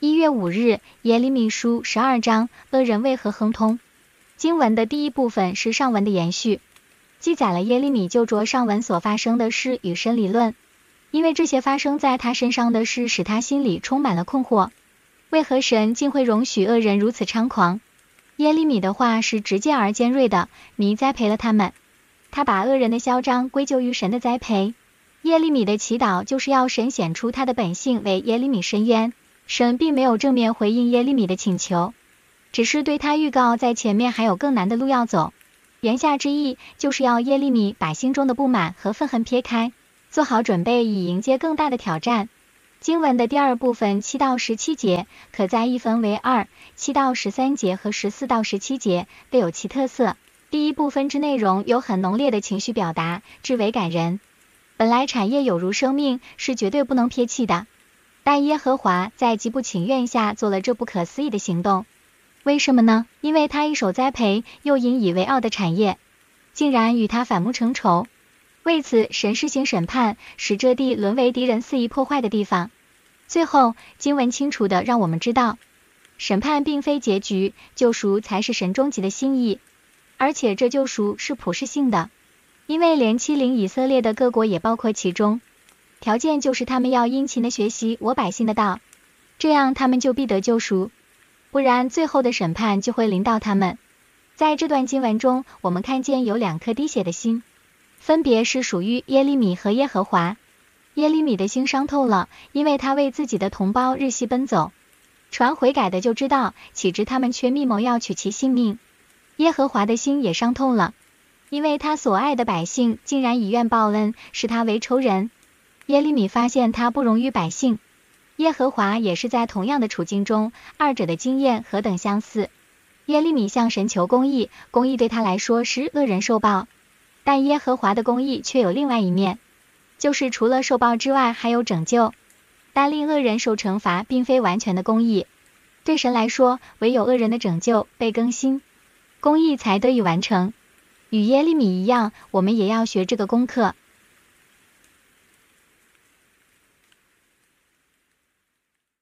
一月五日，耶利米书十二章，恶人为何亨通？经文的第一部分是上文的延续，记载了耶利米就着上文所发生的事与神理论，因为这些发生在他身上的事使他心里充满了困惑。为何神竟会容许恶人如此猖狂？耶利米的话是直接而尖锐的，迷栽培了他们。他把恶人的嚣张归咎于神的栽培。耶利米的祈祷就是要神显出他的本性为耶利米伸冤。神并没有正面回应耶利米的请求。只是对他预告，在前面还有更难的路要走。言下之意，就是要耶利米把心中的不满和愤恨撇开，做好准备以迎接更大的挑战。经文的第二部分七到十七节，可再一分为二，七到十三节和十四到十七节各有其特色。第一部分之内容有很浓烈的情绪表达，至为感人。本来产业有如生命，是绝对不能撇弃的，但耶和华在极不情愿下做了这不可思议的行动。为什么呢？因为他一手栽培又引以为傲的产业，竟然与他反目成仇。为此，神施行审判，使这地沦为敌人肆意破坏的地方。最后，经文清楚地让我们知道，审判并非结局，救赎才是神终极的心意。而且这救赎是普世性的，因为连欺凌以色列的各国也包括其中。条件就是他们要殷勤地学习我百姓的道，这样他们就必得救赎。不然，最后的审判就会临到他们。在这段经文中，我们看见有两颗滴血的心，分别是属于耶利米和耶和华。耶利米的心伤透了，因为他为自己的同胞日夕奔走。传悔改的就知道，岂知他们却密谋要取其性命。耶和华的心也伤透了，因为他所爱的百姓竟然以怨报恩，视他为仇人。耶利米发现他不容于百姓。耶和华也是在同样的处境中，二者的经验何等相似。耶利米向神求公义，公义对他来说是恶人受报，但耶和华的公义却有另外一面，就是除了受报之外，还有拯救。但令恶人受惩罚，并非完全的公义。对神来说，唯有恶人的拯救被更新，公义才得以完成。与耶利米一样，我们也要学这个功课。